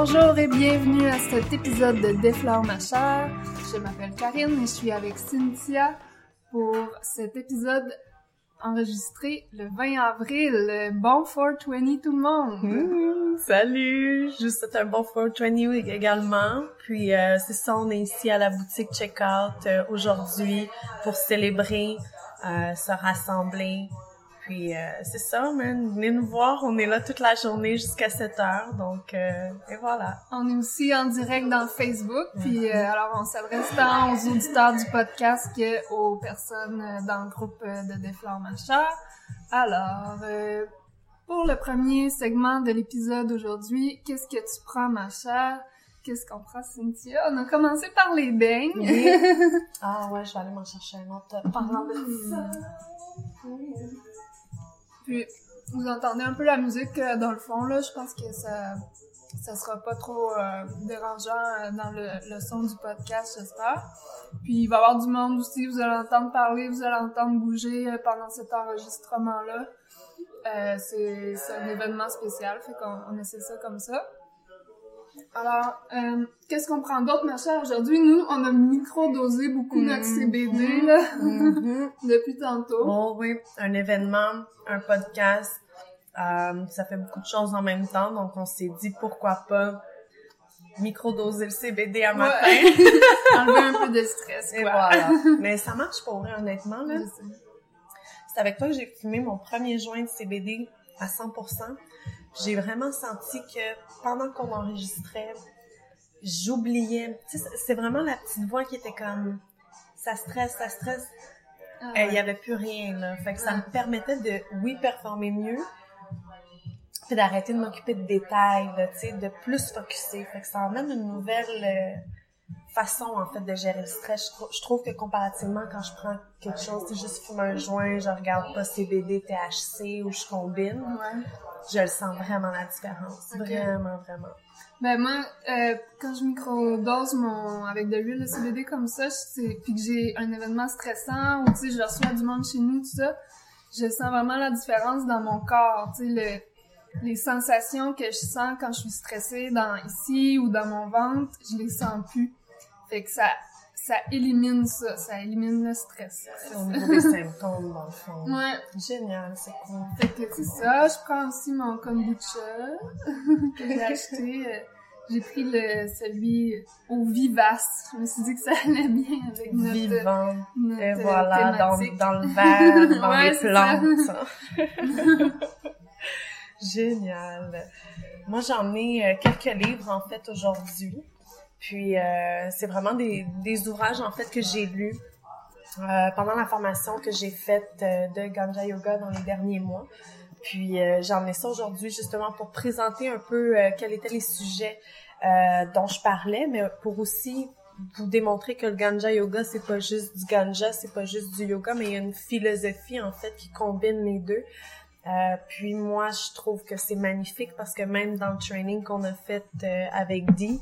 Bonjour et bienvenue à cet épisode de Déflore ma chair. Je m'appelle Karine et je suis avec Cynthia pour cet épisode enregistré le 20 avril. Bon 420 tout le monde! Mmh, salut! Juste un bon 420 également. Puis euh, c'est ça, on est ici à la boutique Checkout euh, aujourd'hui pour célébrer, euh, se rassembler, puis euh, c'est ça, man. Venez nous voir. On est là toute la journée jusqu'à 7 heures. Donc, euh, et voilà. On est aussi en direct dans Facebook. Puis euh, alors, on s'adresse tant aux auditeurs du podcast qu'aux personnes dans le groupe de Déflore Macha. Alors, pour le premier segment de l'épisode aujourd'hui, qu'est-ce que tu prends, ma chère? Qu'est-ce qu'on prend, Cynthia? On a commencé par les beignes. ah ouais, je vais aller m'en chercher un autre parlant de ça. Puis, vous entendez un peu la musique euh, dans le fond, là. Je pense que ça, ça sera pas trop euh, dérangeant euh, dans le, son du podcast, j'espère. Puis, il va y avoir du monde aussi. Vous allez entendre parler, vous allez entendre bouger pendant cet enregistrement-là. c'est un événement spécial, fait qu'on on essaie ça comme ça. Alors, euh, qu'est-ce qu'on prend d'autre, ma chère? Aujourd'hui, nous, on a micro-dosé beaucoup notre mm-hmm. CBD, là, mm-hmm. depuis tantôt. Oh oui, un événement, un podcast, euh, ça fait beaucoup de choses en même temps, donc on s'est dit pourquoi pas micro-doser le CBD à matin. Enlever un peu de stress, quoi. Et voilà. Mais ça marche pour vrai, honnêtement, là. C'est avec toi que j'ai fumé mon premier joint de CBD à 100% j'ai vraiment senti que pendant qu'on enregistrait, j'oubliais. c'est vraiment la petite voix qui était comme ça stresse, ça stresse. Ah euh, il y avait plus rien là. Fait que ça me permettait de oui performer mieux, puis d'arrêter de m'occuper de détails, tu sais, de plus focuser. Fait que ça emmène une nouvelle euh, façon en fait de gérer le stress. Je, trouve que comparativement quand je prends quelque chose, c'est juste fumer un joint, je regarde pas CBD, THC ou je combine. Ouais je le sens vraiment la différence. Vraiment, vraiment. Ben moi, euh, quand je microdose mon avec de l'huile de CBD comme ça, puis que j'ai un événement stressant ou tu sais je reçois du monde chez nous tout ça, je sens vraiment la différence dans mon corps, tu sais le, les sensations que je sens quand je suis stressée dans ici ou dans mon ventre, je les sens plus. Fait que ça ça élimine ça, ça élimine le stress. Au niveau des symptômes, dans le fond. Ouais. Génial, c'est cool. Fait que c'est ça, je prends aussi mon kombucha que j'ai acheté. Euh, j'ai pris le celui au vivace. Je me suis dit que ça allait bien avec notre Vivant. Notre Et voilà, dans, dans, le verre, dans les plantes. Génial. Moi, j'en ai euh, quelques livres, en fait, aujourd'hui. Puis euh, c'est vraiment des, des ouvrages en fait que j'ai lus euh, pendant la formation que j'ai faite euh, de Ganja Yoga dans les derniers mois. Puis euh, j'en ai ça aujourd'hui justement pour présenter un peu quels étaient les sujets dont je parlais, mais pour aussi vous démontrer que le Ganja Yoga c'est pas juste du Ganja, c'est pas juste du yoga, mais il y a une philosophie en fait qui combine les deux. Euh, puis moi, je trouve que c'est magnifique parce que même dans le training qu'on a fait avec Dee,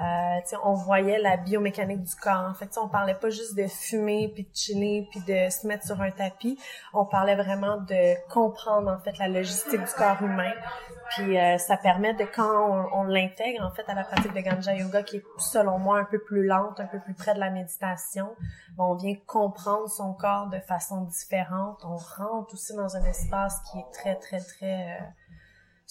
euh, on voyait la biomécanique du corps. En fait, on parlait pas juste de fumer puis de chiller puis de se mettre sur un tapis. On parlait vraiment de comprendre en fait la logistique du corps humain. Puis euh, ça permet de quand on, l'intègre en fait à la pratique de Ganja Yoga qui est selon moi un peu plus lente, un peu plus près de la méditation. on vient comprendre son corps de façon différente. On rentre aussi dans un espace qui est très très très euh,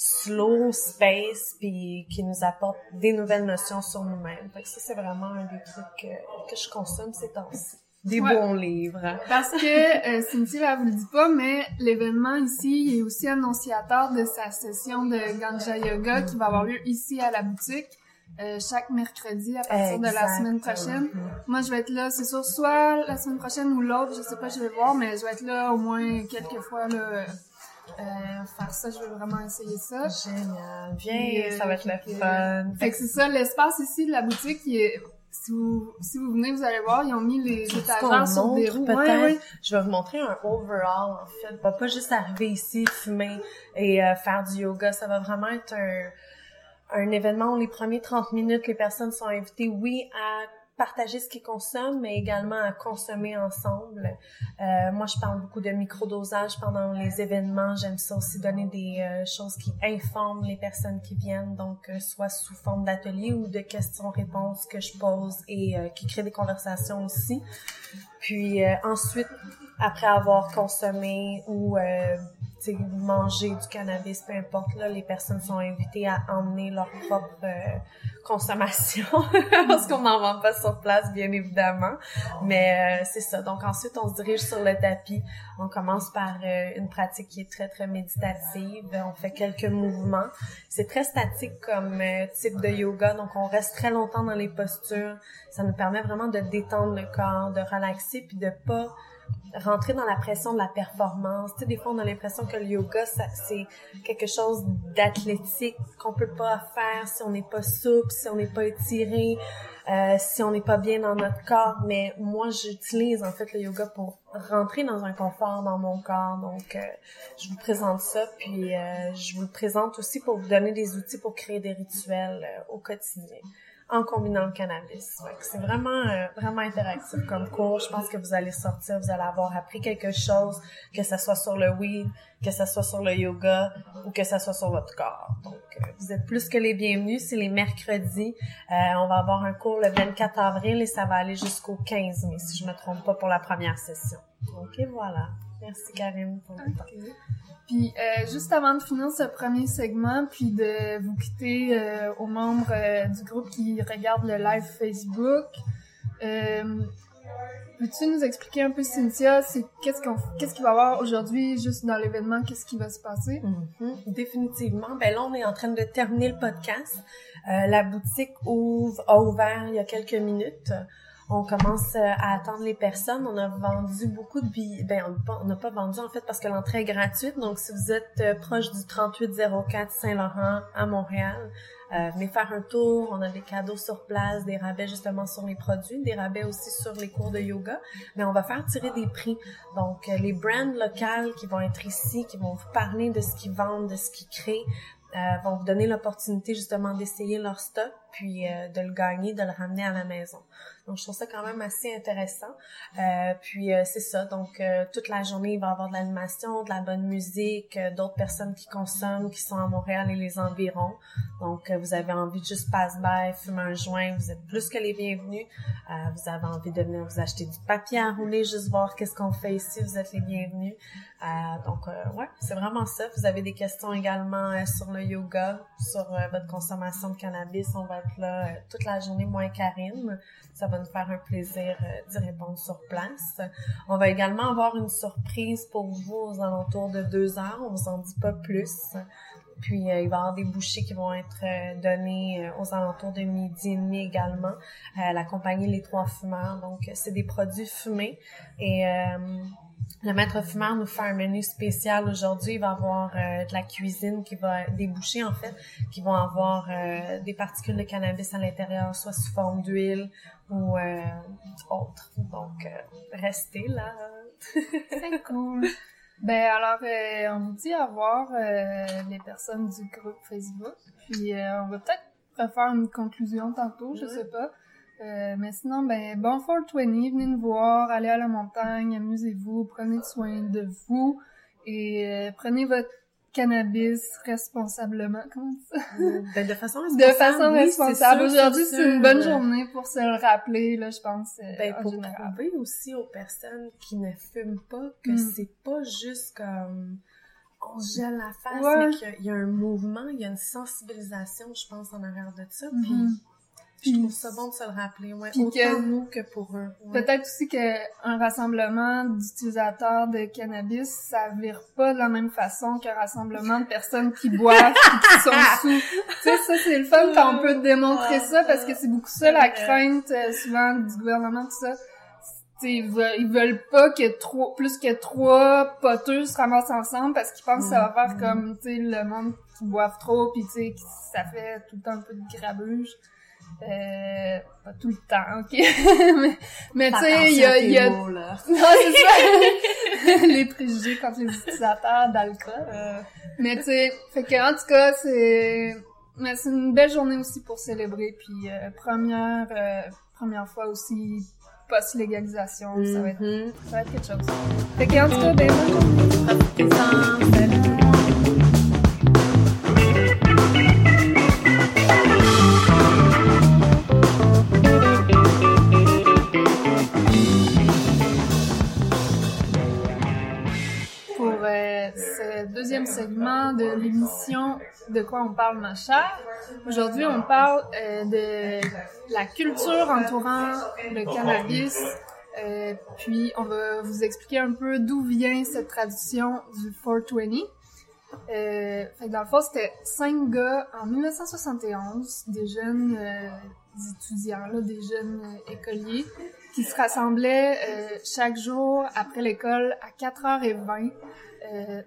slow space puis qui nous apporte des nouvelles notions sur nous-mêmes. Fait que ça c'est vraiment un des trucs que, que je consomme ces temps-ci. Des bons livres. Parce que euh, Cynthia elle vous le dit pas, mais l'événement ici il est aussi annonciateur de sa session de Ganja Yoga qui va avoir lieu ici à la boutique. Euh, chaque mercredi à partir de la semaine prochaine. Moi, je vais être là, c'est sûr, soit la semaine prochaine ou l'autre, je sais pas, je vais voir, mais je vais être là au moins quelques fois là, euh, faire ça, je veux vraiment essayer ça. Génial. Viens, ça va être la fun. Fait que c'est ça, l'espace ici de la boutique, il est, si vous, si vous venez, vous allez voir, ils ont mis les étagères sur des roues. Je vais vous montrer un overall, en fait. Va pas juste arriver ici, fumer et euh, faire du yoga. Ça va vraiment être un, un événement où les premiers 30 minutes, les personnes sont invitées, oui, à partager ce qu'ils consomment, mais également à consommer ensemble. Euh, moi, je parle beaucoup de microdosage pendant les événements. J'aime ça aussi donner des euh, choses qui informent les personnes qui viennent, donc euh, soit sous forme d'atelier ou de questions-réponses que je pose et euh, qui créent des conversations aussi. Puis ensuite, après avoir consommé ou manger du cannabis, peu importe, là, les personnes sont invitées à emmener leur propre euh, consommation parce qu'on n'en vend pas sur place, bien évidemment. Mais euh, c'est ça. Donc ensuite, on se dirige sur le tapis. On commence par euh, une pratique qui est très, très méditative. On fait quelques mouvements. C'est très statique comme type de yoga, donc on reste très longtemps dans les postures. Ça nous permet vraiment de détendre le corps, de relaxer, puis de pas rentrer dans la pression de la performance. Tu sais, des fois, on a l'impression que le yoga, c'est quelque chose d'athlétique qu'on peut pas faire si on n'est pas souple, si on n'est pas étiré, euh, si on n'est pas bien dans notre corps. Mais moi, j'utilise en fait le yoga pour rentrer dans un confort dans mon corps. Donc, euh, je vous présente ça, puis euh, je vous le présente aussi pour vous donner des outils pour créer des rituels au quotidien en combinant le cannabis. C'est vraiment euh, vraiment interactif comme cours. Je pense que vous allez sortir, vous allez avoir appris quelque chose, que ce soit sur le weed, que ce soit sur le yoga ou que ce soit sur votre corps. Donc, euh, vous êtes plus que les bienvenus. C'est les mercredis. Euh, on va avoir un cours le 24 avril et ça va aller jusqu'au 15 mai, si je me trompe pas, pour la première session. Ok, voilà. Merci Karine pour le temps. Puis euh, juste avant de finir ce premier segment, puis de vous quitter euh, aux membres euh, du groupe qui regardent le live Facebook, peux-tu nous expliquer un peu Cynthia, c'est qu'est-ce qu'on qu'est-ce qu'il va y avoir aujourd'hui juste dans l'événement, qu'est-ce qui va se passer? Mm-hmm. Définitivement. Ben là, on est en train de terminer le podcast. la boutique ouvre a ouvert il y a quelques minutes on commence euh, à attendre les personnes. On a vendu beaucoup de billets. Ben, on n'a pas vendu en fait parce que l'entrée est gratuite. Donc, si vous êtes euh, proche du 3804 Saint-Laurent à Montréal, euh, venez faire un tour. On a des cadeaux sur place, des rabais justement sur les produits, des rabais aussi sur les cours de yoga. Mais on va faire tirer des prix. Donc, les brands locales qui vont être ici, qui vont vous parler de ce qu'ils vendent, de ce qu'ils créent, euh, vont vous donner l'opportunité justement d'essayer leur stock, puis euh, de le gagner, de le ramener à la maison. Donc, je trouve ça quand même assez intéressant. Euh, puis, euh, c'est ça. Donc, toute la journée, il va y avoir de l'animation, de la bonne musique, d'autres personnes qui consomment, qui sont à Montréal et les environs. Donc, vous avez envie de juste passe-by, fumer un joint, vous êtes plus que les bienvenus. vous avez envie de venir vous acheter du papier à rouler, juste voir qu'est-ce qu'on fait ici, vous êtes les bienvenus. Donc, ouais, c'est vraiment ça. Vous avez des questions également sur le yoga, sur euh, votre consommation de cannabis. On va être là euh, toute la journée, moins Karine. Ça va nous faire un plaisir euh, d'y répondre sur place. On va également avoir une surprise pour vous aux alentours de deux heures. On vous en dit pas plus. Puis il va y avoir des bouchées qui vont être données aux alentours de midi et demi également. la compagnie Les Trois Fumeurs. Donc c'est des produits fumés et le maître fumeur nous fait un menu spécial aujourd'hui. Il va avoir euh, de la cuisine qui va déboucher en fait, qui vont avoir euh, des particules de cannabis à l'intérieur, soit sous forme d'huile ou euh, autre. Donc restez là. C'est cool. Ben alors on vous dit au revoir les personnes du groupe Facebook. Puis on va peut-être refaire une conclusion tantôt, je sais pas. Euh, mais sinon, ben, bon 420, venez nous voir, allez à la montagne, amusez-vous, prenez soin de vous et euh, prenez votre cannabis responsablement. Comment ça? Ben, de façon responsable. De façon responsable. Aujourd'hui, c'est une bonne journée pour se le rappeler, là, je pense. Euh, ben, pour prouver aussi aux personnes qui ne fument pas que mm. c'est pas juste comme on gèle la face, mais qu'il y, a un mouvement, il y a une sensibilisation, je pense, en arrière de ça. Puis mm-hmm. Je trouve ça bon de se le rappeler, ouais. Autant que, nous que pour eux. Peut-être aussi qu'un rassemblement d'utilisateurs de cannabis, ça vire pas de la même façon qu'un rassemblement de personnes qui boivent et qui sont sous. tu sais, ça, c'est le fun quand on peut démontrer ça parce que c'est beaucoup ça la crainte, euh, souvent, du gouvernement, tout ça. ils veulent, ils veulent pas que trop, plus que trois poteux se ramassent ensemble parce qu'ils pensent que ça va faire mm-hmm. comme, tu sais, le monde qui boivent trop pis tu sais, ça fait tout le temps un peu de grabuge. Euh, pas tout le temps, ok? mais, mais tu sais, il y a... Y a... non, c'est ça! les préjugés contre les utilisateurs d'alcool. Euh. Mais tu sais, fait que en tout cas, c'est... Mais c'est une belle journée aussi pour célébrer. Puis euh, première, euh, première fois aussi post-légalisation. Ça, va être, Mhm. ça va être quelque chose. Fait que, en tout cas, ben, bonne journée. Deuxième segment de l'émission De quoi on parle, ma chère. Aujourd'hui, on parle euh, de la culture entourant le cannabis. Euh, puis, on va vous expliquer un peu d'où vient cette tradition du 420. Euh, fait dans le fond, c'était cinq gars en 1971, des jeunes euh, étudiants, là, des jeunes euh, écoliers, qui se rassemblaient euh, chaque jour après l'école à 4h20. Euh,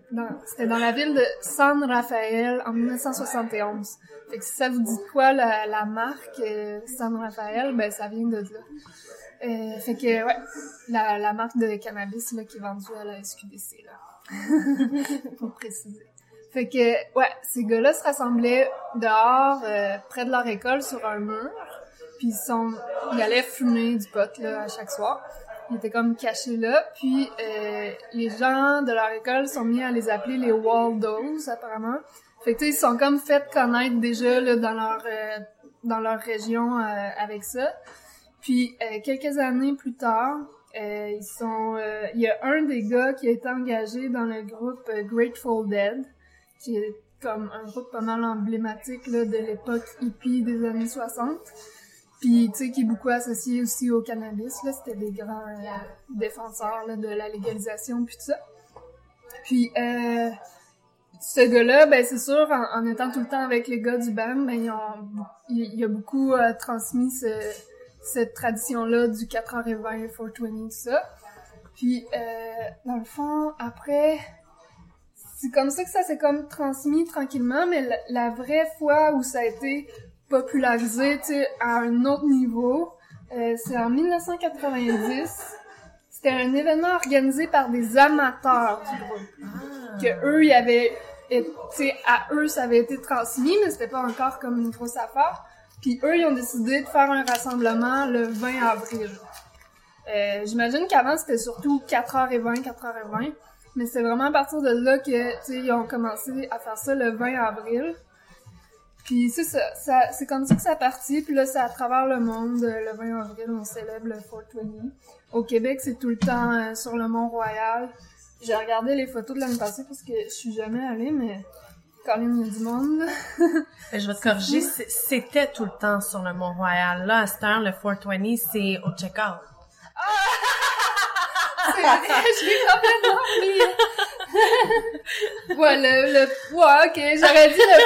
c'était dans la ville de San Rafael en 1971. Fait que si ça vous dit quoi la, la marque San Rafael, ben ça vient de là. Fait que ouais, la, la marque de cannabis là qui est vendue à la SQDC là. Pour préciser. Fait que ouais, ces gars-là se rassemblaient dehors euh, près de leur école sur un mur. Puis ils sont ils allaient fumer du pot là à chaque soir. Ils étaient comme cachés là. Puis euh, les gens de leur école sont mis à les appeler les Waldos apparemment. Fait que tu sais, ils sont comme fait connaître déjà là dans leur euh, dans leur région euh, avec ça. Puis euh, quelques années plus tard, euh, ils sont il y a un des gars qui a été engagé dans le groupe Grateful Dead qui est comme un groupe pas mal emblématique là, de l'époque hippie des années 60. Puis, tu sais, qui est beaucoup associé aussi au cannabis. C'était des grands euh, défenseurs, là, de la légalisation, puis tout ça. Puis, euh, ce gars-là, ben, c'est sûr, en, étant tout le temps avec les gars du BAM, ben, il, a beaucoup euh, transmis ce- cette tradition-là du 4h20, 420, tout ça. Puis, dans le fond, après, c'est comme ça que ça s'est comme transmis tranquillement, mais la, la vraie fois où ça a été popularisé, à un autre niveau, euh, c'est en 1990. C'était un événement organisé par des amateurs du groupe. Que eux, ils avaient, et, tu sais, à eux, ça avait été transmis, mais c'était pas encore comme une grosse affaire. Puis eux, ils ont décidé de faire un rassemblement le 20 avril. Euh, J'imagine qu'avant, c'était surtout 4h20, 4h20. Mais c'est vraiment à partir de là que, tu sais, ils ont commencé à faire ça le 20 avril. Puis c'est ça, ça c'est comme ça que ça a parti. Puis là, c'est à travers le monde. euh, Le 20 avril, on célèbre le 420. Au Québec, c'est tout le temps euh, sur le Mont-Royal. J'ai regardé les photos de l'année passée parce que je suis jamais allée, mais quand même, il y a du monde. Ben, Je vais te corriger, c'était tout le temps sur le Mont-Royal. Là, à cette heure, le 420, c'est au check-out. C'est l'ai complètement oublié. ouais, le, ouais, ok, j'aurais dit le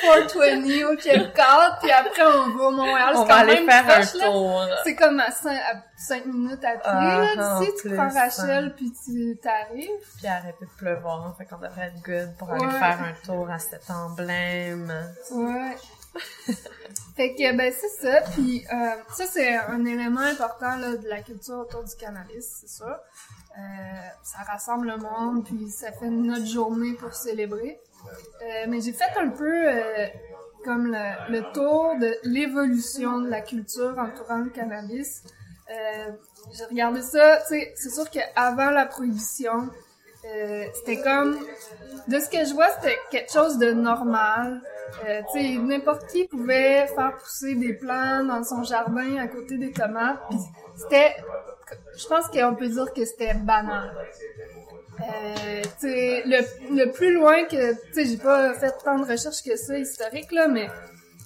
pré-420 au check-out, puis après on va au Montréal. On va aller faire proche, un tour. C'est comme à 5, minutes à pied, Ah, là, tu plus, prends hein. Rachel, puis tu t'arrives. Puis arrêter de pleuvoir, fait qu'on devrait être good pour aller faire un tour à cet emblème. Ouais. Fait que, ben, c'est ça. Puis, euh, ça, c'est un élément important, là, de la culture autour du cannabis, c'est ça. Euh, ça rassemble le monde, puis ça fait notre journée pour célébrer. Euh, mais j'ai fait un peu euh, comme le, le tour de l'évolution de la culture entourant le cannabis. Euh, j'ai regardé ça, tu sais, c'est sûr qu'avant la prohibition, euh, c'était comme de ce que je vois, c'était quelque chose de normal. Euh, tu sais, n'importe qui pouvait faire pousser des plants dans son jardin à côté des tomates. C'était, je pense qu'on peut dire que c'était banal. Euh, tu sais, le, le plus loin que, tu sais, j'ai pas fait tant de recherches que ça historique là, mais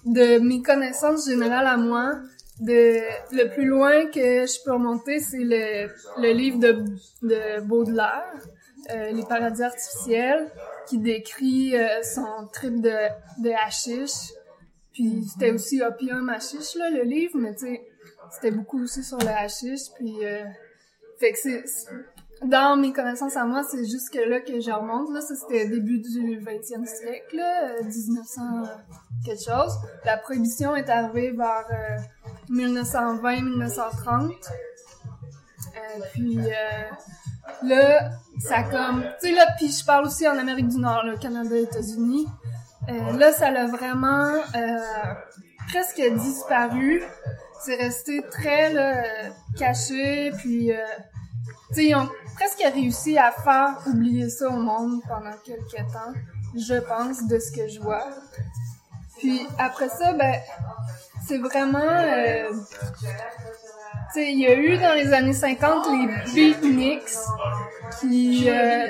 de mes connaissances générales à moi, de le plus loin que je peux remonter, c'est le, le livre de, de Baudelaire, euh, Les paradis artificiels, qui décrit euh, son trip de, de hashish. Puis c'était aussi opium hashish, là, le livre, mais tu sais, c'était beaucoup aussi sur le hashish. Puis, euh, fait que c'est... Dans mes connaissances à moi, c'est jusque là que je remonte. Là, ça, c'était début du 20e siècle, là, euh, 1900 quelque chose. La prohibition est arrivée vers euh, 1920-1930. Euh, puis euh, là, ça comme... Tu sais, là, puis je parle aussi en Amérique du Nord, le Canada, États-Unis. Euh, là, ça l'a vraiment euh, presque disparu. c'est resté très là, euh, caché, puis euh, tu sais, ils ont presque réussi à faire oublier ça au monde pendant quelques temps, je pense, de ce que je vois. Puis après ça, ben, c'est vraiment... Euh, tu sais, il y a eu dans les années 50 les beatniks qui, euh,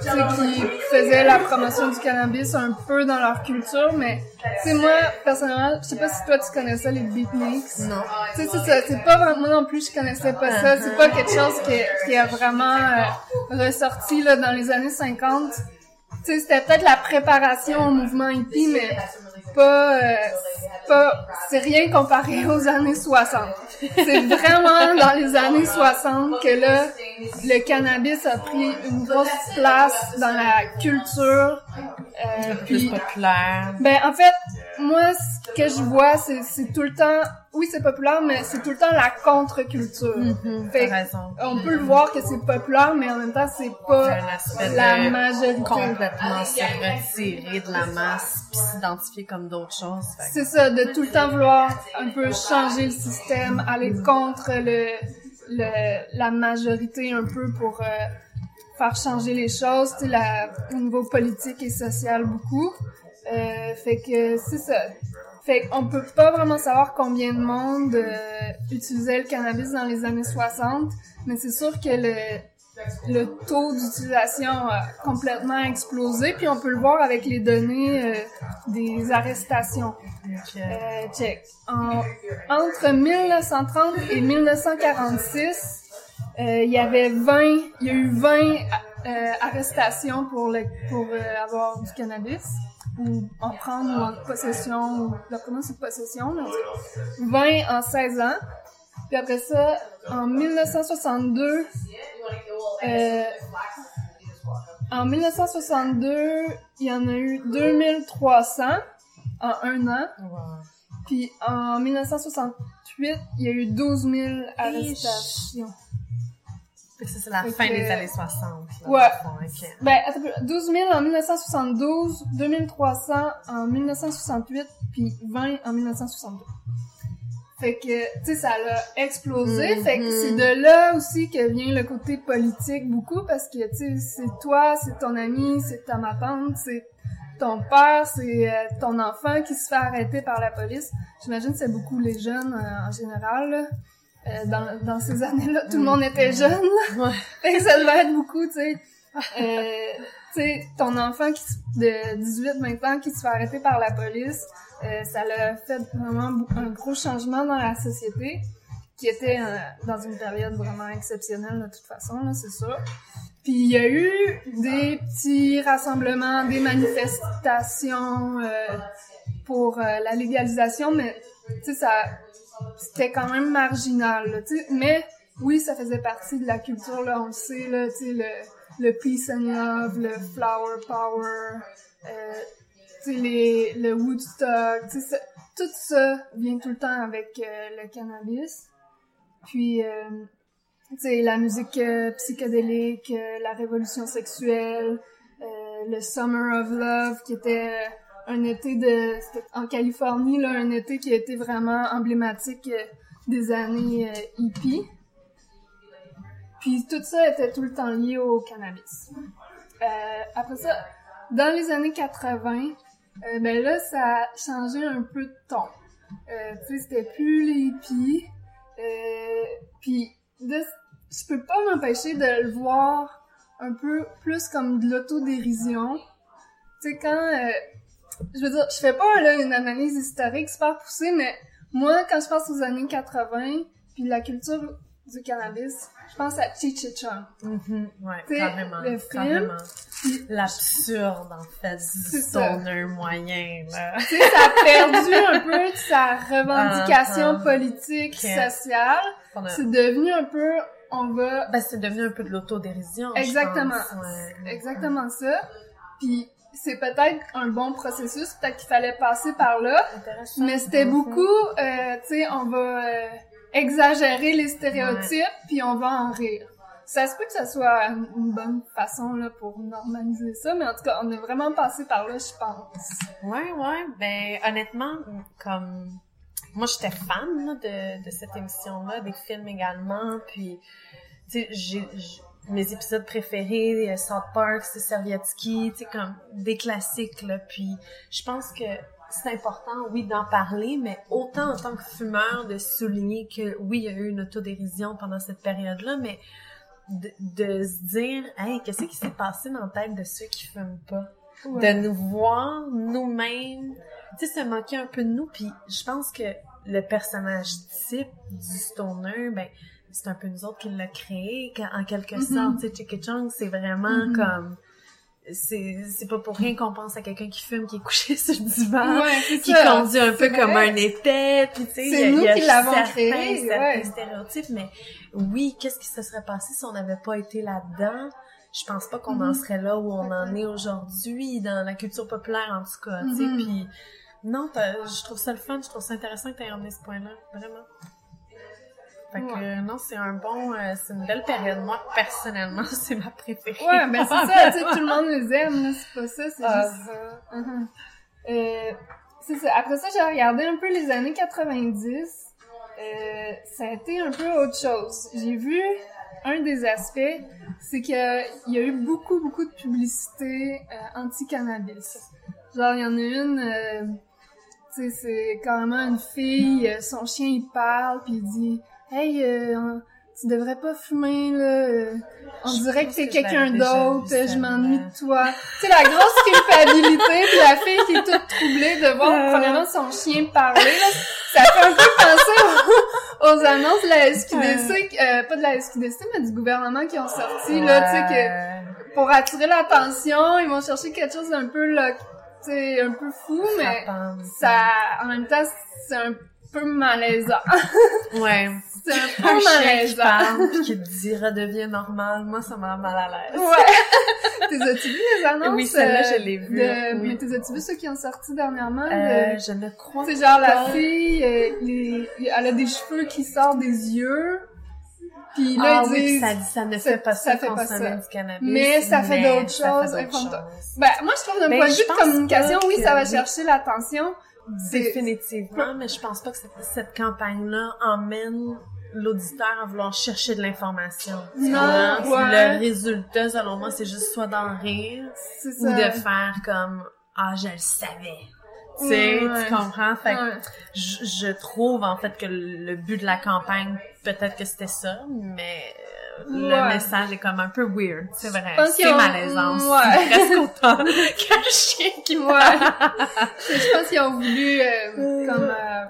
tu sais, qui faisaient la promotion du cannabis un peu dans leur culture, mais sais, moi, personnellement, je sais pas si toi tu connais ça, les beatniks. Non. Tu sais, c'est ça, c'est pas vraiment, moi non plus, je connaissais pas ça. C'est pas quelque chose qui, qui a vraiment euh, ressorti, là, dans les années 50. Tu sais, c'était peut-être la préparation au mouvement hippie, mais pas, euh, pas, c'est rien comparé aux années 60. C'est vraiment dans les années 60 que là, le cannabis a pris une grosse place dans la culture. Euh, Plus puis, populaire. ben, en fait, moi, ce que je vois, c'est, c'est tout le temps, oui, c'est populaire, mais c'est tout le temps la contre-culture. Fait raison. on peut le voir que c'est populaire, mais en même temps, c'est pas aspect la majorité. complètement se retirer de la masse puis s'identifier comme d'autres choses. Fait C'est ça, de tout le temps vouloir un peu changer le système, aller contre le, le la majorité un peu pour euh, faire changer les choses, tu sais, au niveau politique et social beaucoup. Euh, fait que c'est ça. Fait qu'on peut pas vraiment savoir combien de monde euh, utilisait le cannabis dans les années 60, mais c'est sûr que le le taux d'utilisation a complètement explosé, puis on peut le voir avec les données euh, des arrestations. Euh, Euh, check. En- entre 1930 et 1946, euh, il y avait 20, il y a eu 20 euh, arrestations pour le, pour euh, avoir du cannabis ou en prendre ou en possession ou d'après moi c'est possession mais en tout cas, 20 en 16 ans. Puis après ça, en 1962, euh, en 1962, il y en a eu 2300 en un an. Puis en 1968, il y a eu 12 000 arrestations. Ça, c'est la Fait fin que- des années 60. là, Ouais. fond, ok. Ben, attends, un peu. 12 000 en 1972, 2300 en 1968, puis 20 en 1962. Fait que, tu sais, ça l'a explosé. Mhm. Fait que c'est de là aussi que vient le côté politique beaucoup, parce que, tu sais, c'est toi, c'est ton ami, c'est ta ma tante, c'est ton père, c'est euh, ton enfant qui se fait arrêter par la police. J'imagine que c'est beaucoup les jeunes euh, en général, là. Euh, dans, dans ces années-là, tout le monde était jeune. Ouais. Fait que ça devait être beaucoup, tu sais. Euh, tu sais, ton enfant qui, de 18-20 ans qui se fait arrêter par la police, euh, ça l'a fait vraiment un gros changement dans la société, qui était euh, dans une période vraiment exceptionnelle de toute façon, là, c'est sûr. Puis il y a eu des petits rassemblements, des manifestations pour la légalisation, mais tu sais, ça c'était quand même marginal. Mais oui, ça faisait partie de la culture, là, on le sait, là, le, le peace and love, le flower power, euh, les, le Woodstock, tout ça vient tout le temps avec euh, le cannabis. Puis, euh, la musique euh, psychédélique, euh, la révolution sexuelle, le Summer of Love, qui était un été de en Californie là un été qui a été vraiment emblématique euh, des années euh, hippies. Puis tout ça était tout le temps lié au cannabis. Euh, après ça dans les années 80 euh, ben là ça a changé un peu de ton. Euh, tu sais c'était plus les hippies puis je peux pas m'empêcher de le voir un peu plus comme de l'autodérision. Tu sais, quand, je veux dire, je fais pas là, une analyse historique super poussée, mais moi, quand je pense aux années 80, puis la culture du cannabis, je pense à Cheech et Chong. Mhm, ouais, Tu sais, carrément. le film, L'absurde, en fait, du stoner moyen, là. Tu sais, ça a perdu un peu de sa revendication Ah, ah. politique, sociale. A- C'est devenu un peu, on va Ben, c'est devenu un peu de l'autodérision, Exactement. ouais. exactement ça. Puis c'est peut-être un bon processus, peut-être qu'il fallait passer par là. Mais c'était beaucoup, euh, tu sais, on va euh, exagérer les stéréotypes, puis on va en rire. Ça se peut que ça soit une une bonne façon là pour normaliser ça, mais en tout cas, on est vraiment passé par là, je pense. Ouais, ouais. Ben, honnêtement, comme moi, j'étais fan là, de, de cette émission-là, des films également, puis, tu sais, j'ai mes épisodes préférés, euh, South Park, c'est Servietsky, tu sais, comme des classiques, là. Puis, je pense que c'est important, oui, d'en parler, mais autant en tant que fumeur, de souligner que, oui, il y a eu une autodérision pendant cette période-là, mais de, de se dire, hey, qu'est-ce qui s'est passé dans la tête de ceux qui fument pas? De nous voir nous-mêmes, tu sais, se moquer un peu de nous, puis je pense que le personnage type du stoner, ben, c'est un peu nous autres qui l'a créé, en quelque mm-hmm. sorte. Tu sais, Chicka Chung, c'est vraiment mm-hmm. comme c'est c'est pas pour rien qu'on pense à quelqu'un qui fume qui est couché sur le divan qui conduit un peu comme un épais puis tu sais il y a, y a certains, créé, certains stéréotypes mais oui qu'est-ce qui se serait passé si on n'avait pas été là-dedans? Je pense pas qu'on en mm-hmm. serait là où on en est aujourd'hui dans la culture populaire en tout cas tu sais puis non je trouve ça le fun je trouve ça intéressant que tu aies emmené ce point là vraiment fait que non, c'est un bon, euh, c'est une belle période. Moi, personnellement, c'est ma préférée. Ouais, ben c'est ça, tu sais, tout le monde les aime, c'est pas ça, c'est ah. juste ça. Uh-huh. euh, c'est ça. Après ça, j'ai regardé un peu les années 90. Euh, ça a été un peu autre chose. J'ai vu un des aspects, c'est qu'il y a eu beaucoup, beaucoup de publicité euh, anti-cannabis. Genre, il y en a une, euh, tu sais, c'est carrément une fille, euh, son chien, il parle, puis il dit Hey, euh, tu devrais pas fumer, là. On dirait que t'es quelqu'un d'autre, je m'ennuie de toi. Tu sais, la grosse culpabilité, puis la fille qui est toute troublée de voir euh... premièrement son chien parler, là, ça fait un peu penser aux, annonces de la SQDC, euh, pas de la SQDC, mais du gouvernement qui ont sorti, là, tu sais, que pour attirer l'attention, ils vont chercher quelque chose d'un peu, là, tu sais, un peu fou, mais ça, en même temps, c'est un peu malaisant. ouais. C'est un peu un malaisant. Puis qui te dit redevient normal. Moi, ça m'a mal à l'aise. Ouais. t'es as-tu vu les annonces? Oui, celle-là, je l'ai vue. Oui. Mais t'es as-tu vu ceux qui ont sorti dernièrement? Euh, je ne crois pas. C'est genre la fille, euh, les... elle a des cheveux qui sortent des yeux. Puis là, ah, ils oui, ça, ça ne fait pas ça, ça fait pas ça. du cannabis. Mais ça fait d'autres choses. Ben, moi, je trouve d'un ben, point de vue de communication, oui, ça va chercher l'attention. Définitivement, mais je pense pas que cette, cette campagne-là emmène l'auditeur à vouloir chercher de l'information. Non, Le résultat, selon moi, c'est juste soit d'en rire ou de faire comme « Ah, je le savais ». Tu sais, tu comprends? Fait je, je trouve, en fait, que le but de la campagne, peut-être que c'était ça, mais le message est comme un peu weird, c'est vrai. C'est malaisant. Ouais. presque autant qu'un chien qui meurt. je pense qu'ils ont voulu euh, comme euh,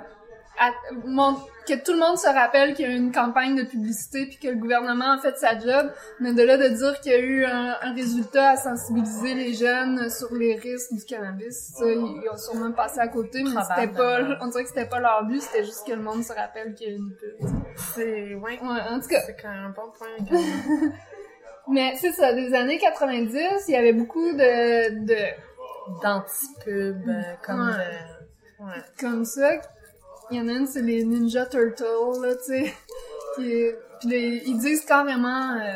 que tout le monde se rappelle qu'il y a eu une campagne de publicité puis que le gouvernement a fait sa job, mais de là de dire qu'il y a eu un, résultat à sensibiliser les jeunes sur les risques du cannabis, ça, ils, ont sûrement passé à côté, mais c'était pas, on dirait que c'était pas leur but, c'était juste que le monde se rappelle qu'il y a une pub. C'est, ouais. Ouais, en tout cas. C'est quand même un bon point. mais c'est ça, des années 90, il y avait beaucoup de, de, d'anti-pub, euh, comme, ouais. comme ça, il y en a une, c'est les Ninja Turtles, là, tu sais. Puis, ils disent carrément, euh,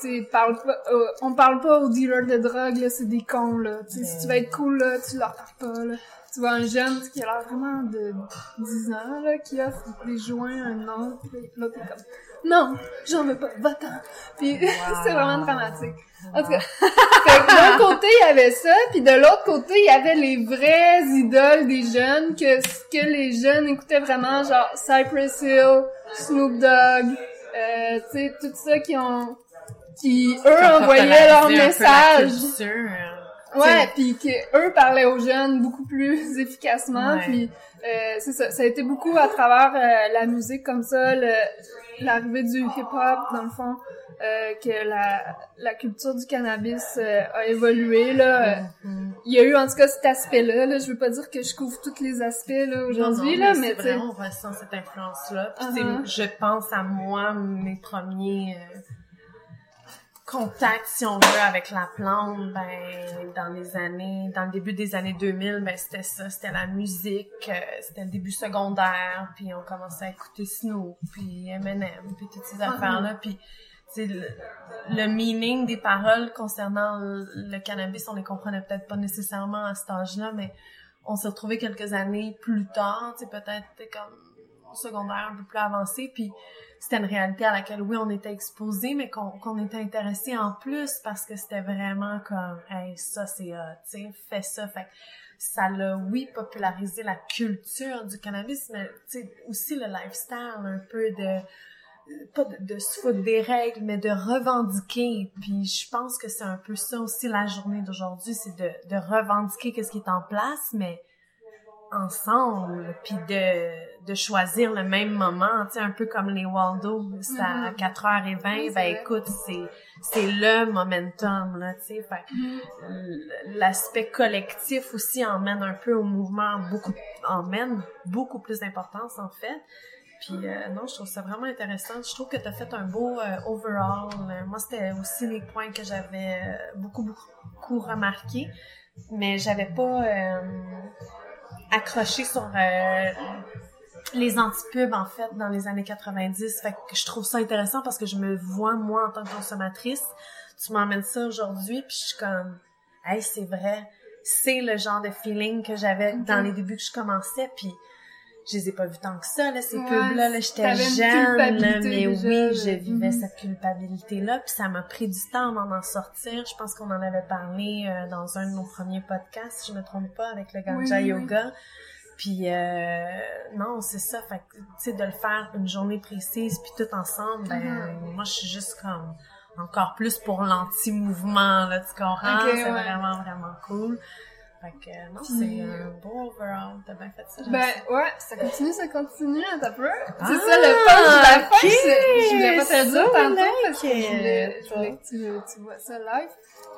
tu sais, parle pas, euh, on parle pas aux dealers de drogue, là, c'est des cons, là. Tu sais, si tu veux être cool, là, tu leur parles pas, là. Tu vois un jeune qui a l'air vraiment de 10 ans, là, qui offre des joints à un autre, là, t'es comme, non, j'en veux pas, va-t'en. Puis c'est vraiment dramatique. En tout cas, d'un côté, il y avait ça, puis de l'autre côté, il y avait les vraies idoles des jeunes, que ce que les jeunes écoutaient vraiment, genre Cypress Hill, Snoop Dogg, euh, tu sais, tout ça qui ont... qui, eux, envoyaient leur message. Ouais, puis que eux parlaient aux jeunes beaucoup plus efficacement, puis euh, c'est ça, ça a été beaucoup à travers euh, la musique comme ça, l'arrivée du hip-hop, dans le fond, euh, que la, la culture du cannabis euh, a évolué là. Mm-hmm. Il y a eu en tout cas cet aspect-là. Là. Je veux pas dire que je couvre tous les aspects là aujourd'hui là, mais, mais vraiment on ressent cette influence-là. Uh-huh. je pense à moi mes premiers euh, contacts, si on veut, avec la plante. Ben dans les années, dans le début des années 2000, ben c'était ça, c'était la musique, c'était le début secondaire, puis on commençait à écouter Snoop, puis Eminem, puis toutes ces uh-huh. affaires là, puis le, le meaning des paroles concernant le, cannabis, on les comprenait peut-être pas nécessairement à cet âge-là, mais on s'est retrouvés quelques années plus tard, tu sais, peut-être comme secondaire un peu plus avancé, puis c'était une réalité à laquelle, oui, on était exposé, mais qu'on qu'on était intéressé en plus parce que c'était vraiment comme, hey, ça, c'est, tu sais, fais ça. Fait ça l'a, oui, popularisé la culture du cannabis, mais, tu sais, aussi le lifestyle, un peu de, pas de, de se foutre des règles, mais de revendiquer. Puis je pense que c'est un peu ça aussi la journée d'aujourd'hui, c'est de, de revendiquer qu'est-ce qui est en place, mais ensemble, puis de, de choisir le même moment, tu sais, un peu comme les Waldo, c'est à 4h20, Oui, c'est ben écoute, c'est c'est le momentum, là, tu sais, fait que l'aspect collectif aussi emmène un peu au mouvement, beaucoup, emmène beaucoup plus d'importance, en fait. Puis euh, non, je trouve ça vraiment intéressant. Je trouve que tu as fait un beau euh, overall. Moi, c'était aussi les points que j'avais euh, beaucoup, beaucoup remarqués, mais j'avais pas euh, accroché sur euh, les antipubs, en fait, dans les années 90. Fait que je trouve ça intéressant parce que je me vois, moi, en tant que consommatrice. Tu m'emmènes ça aujourd'hui, puis je suis comme, hey, c'est vrai. C'est le genre de feeling que j'avais dans les débuts que je commençais, puis je les ai pas vus tant que ça, là, ces Ouais, pubs-là, là, j'étais jeune, là, mais déjà, oui, là. je vivais Mhm. cette culpabilité-là, puis ça m'a pris du temps avant d'en sortir. Je pense qu'on en avait parlé euh, dans un de nos premiers podcasts, si je me trompe pas, avec le Ganja Oui, oui, oui. Yoga. Puis euh, non, c'est ça, fait que, tu sais, de le faire une journée précise, puis tout ensemble, ben, Mhm. moi, je suis juste comme encore plus pour l'anti-mouvement, là, tu comprends? C'est ouais. vraiment, vraiment cool. Fait que, non, c'est un beau overall. T'as bien fait ça, Ben ça. ouais, ça continue, ça continue, un peu. Ah, c'est ça le punch de la fin. Je voulais pas te le dire tantôt parce que je voulais, je voulais que tu, tu vois ça live.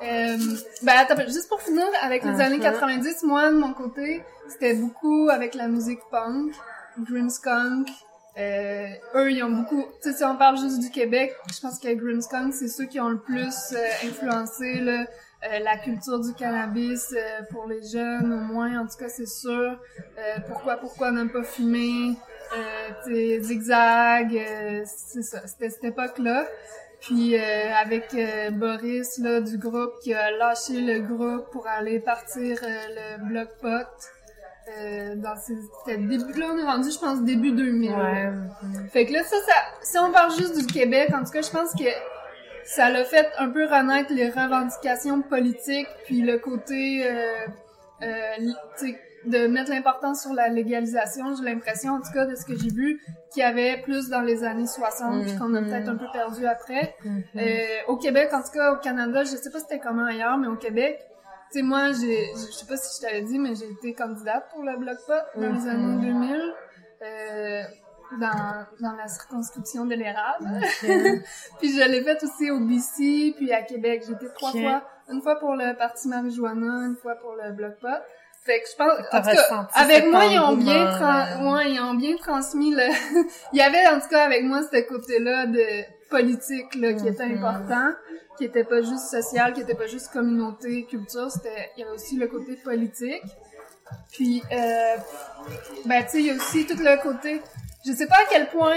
Euh, ben attends, juste pour finir, avec les Uh-huh. années 90, moi de mon côté, c'était beaucoup avec la musique punk, Grimmskunk. Euh, eux, ils ont beaucoup... Tu sais, si on parle juste du Québec, je pense que Grimmskunk, c'est ceux qui ont le plus euh, influencé là, euh, la culture du cannabis euh, pour les jeunes, au moins, en tout cas, c'est sûr. Euh, pourquoi, pourquoi ne pas fumer? Euh, zigzag, euh, c'est ça, c'était cette époque-là. Puis euh, avec euh, Boris là du groupe qui a lâché le groupe pour aller partir euh, le bloc pot. Euh, dans ces, début, là on est rendu je pense début 2000. Ouais. Fait que là, ça, ça, si on parle juste du Québec, en tout cas, je pense que ça l'a fait un peu renaître les revendications politiques, puis le côté, euh, euh, de mettre l'importance sur la légalisation. J'ai l'impression, en tout cas, de ce que j'ai vu, qu'il y avait plus dans les années 60, puis qu'on a Mhm. peut-être un peu perdu après. Mhm. Euh, au Québec, en tout cas, au Canada, je sais pas c'était comment ailleurs, mais au Québec, tu sais, moi, j'ai, je sais pas si je t'avais dit, mais j'ai été candidate pour le Bloc Pot dans les Mhm. années 2000, euh, dans, dans la circonscription de l'érable. puis je l'ai fait aussi au BC, puis à Québec. Été trois fois. Une fois pour le Parti Marijuana, une fois pour le Bloc Pot. Fait que je pense, en tout cas, avec moi, ils ont bien, engouement, tran- là. ouais, ils ont bien transmis le, il y avait en tout cas avec moi ce côté-là de politique là qui était Mhm. important, qui était pas juste social, qui était pas juste communauté, culture, c'était il y avait aussi le côté politique. Puis euh, ben tu sais il y a aussi tout le côté je sais pas à quel point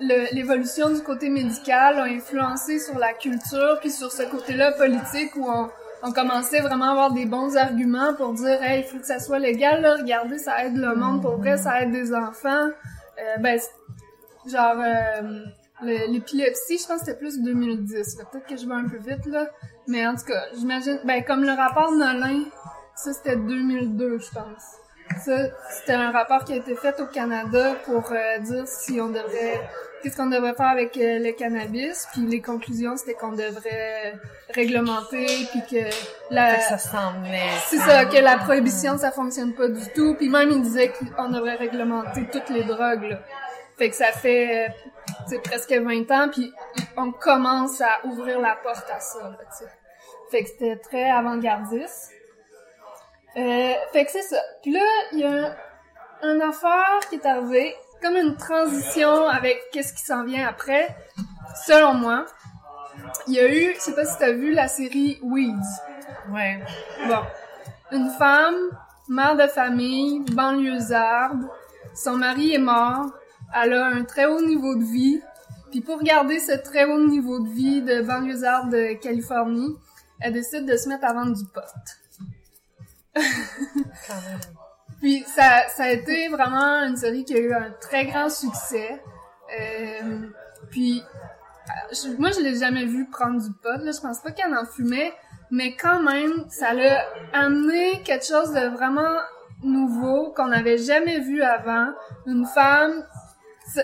l'évolution du côté médical a influencé sur la culture puis sur ce côté-là politique où on commençait vraiment à avoir des bons arguments pour dire hey il faut que ça soit légal là. Regardez ça aide le monde pour vrai ça aide des enfants. Euh, ben genre euh, le- l'épilepsie je pense que c'était plus 2010 là. peut-être que je vais un peu vite là. Mais en tout cas j'imagine ben comme le rapport Nolin ça c'était 2002 je pense ça c'était un rapport qui a été fait au Canada pour euh, dire si on devrait qu'est-ce qu'on devrait faire avec euh, le cannabis puis les conclusions c'était qu'on devrait réglementer puis que la ça c'est ça, que la prohibition, ça fonctionne pas du tout. Puis même, il disait qu'on devrait réglementer toutes les drogues, là. Fait que ça fait, euh, presque 20 ans, puis on commence à ouvrir la porte à ça, là. Fait que c'était très avant-gardiste. Euh, fait que c'est ça. Puis là, il y a un, affaire qui est arrivée, comme une transition avec qu'est-ce qui s'en vient après, selon moi. Il y a eu, je sais pas si t'as vu la série Weeds. Ouais. Bon. Une femme, mère de famille, banlieusarde, son mari est mort, elle a un très haut niveau de vie, puis pour garder ce très haut niveau de vie de banlieusarde de Californie, elle décide de se mettre à vendre du pot. Puis ça, ça a été vraiment une série qui a eu un très grand succès. Euh, puis je- moi, je l'ai jamais vu prendre du pot. Là, je pense pas qu'elle en fumait, mais quand même, ça l'a amené quelque chose de vraiment nouveau qu'on n'avait jamais vu avant. Une femme,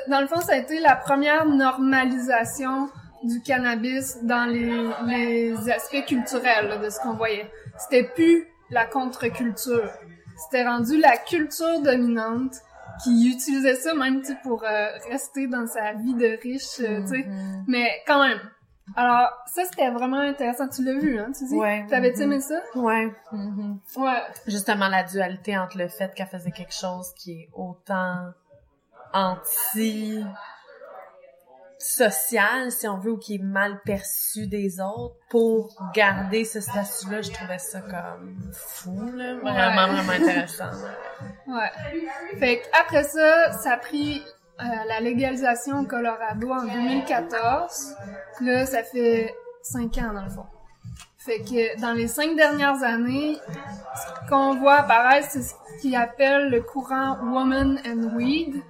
dans le fond, ça a été la première normalisation du cannabis dans les, aspects culturels de ce qu'on voyait. C'était plus la contre-culture. C'était rendu la culture dominante qui utilisait ça même pour euh, rester dans sa vie de riche, euh, tu sais. Mhm. Mais quand même. Alors, ça, c'était vraiment intéressant. Tu l'as vu, hein, tu dis? Ouais. T'avais-tu Mhm. aimé ça? Ouais. mhm. Ouais. Justement, la dualité entre le fait qu'elle faisait quelque chose qui est autant anti social, si on veut, ou qui est mal perçu des autres, pour garder ce statut-là, je trouvais ça comme fou, là. Vraiment, Ouais. vraiment intéressant. Ouais. Fait après ça, ça a pris euh, la légalisation au Colorado en 2014. Là, ça fait cinq ans dans le fond. Fait que dans les cinq dernières années, ce qu'on voit apparaître, c'est ce qu'ils appellent le courant Woman and Weed.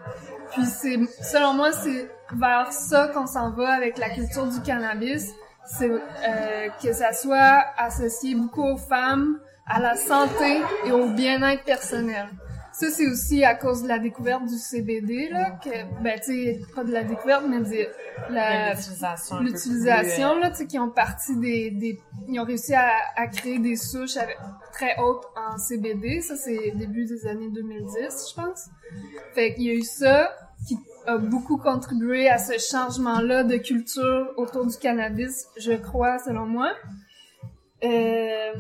Puis c'est, selon moi, c'est vers ça qu'on s'en va avec la culture du cannabis. C'est euh, que ça soit associé beaucoup aux femmes, à la santé et au bien-être personnel. Ça, c'est aussi à cause de la découverte du CBD, là, que, ben, tu sais, pas de la découverte, mais de la, L'utilisation l'utilisation, plus, euh, là, tu sais, qui ont parti des, des, ils ont réussi à, à créer des souches avec, très hautes en CBD. Ça, c'est début des années 2010, je pense. Fait qu'il y a eu ça qui a beaucoup contribué à ce changement-là de culture autour du cannabis, je crois, selon moi. Euh,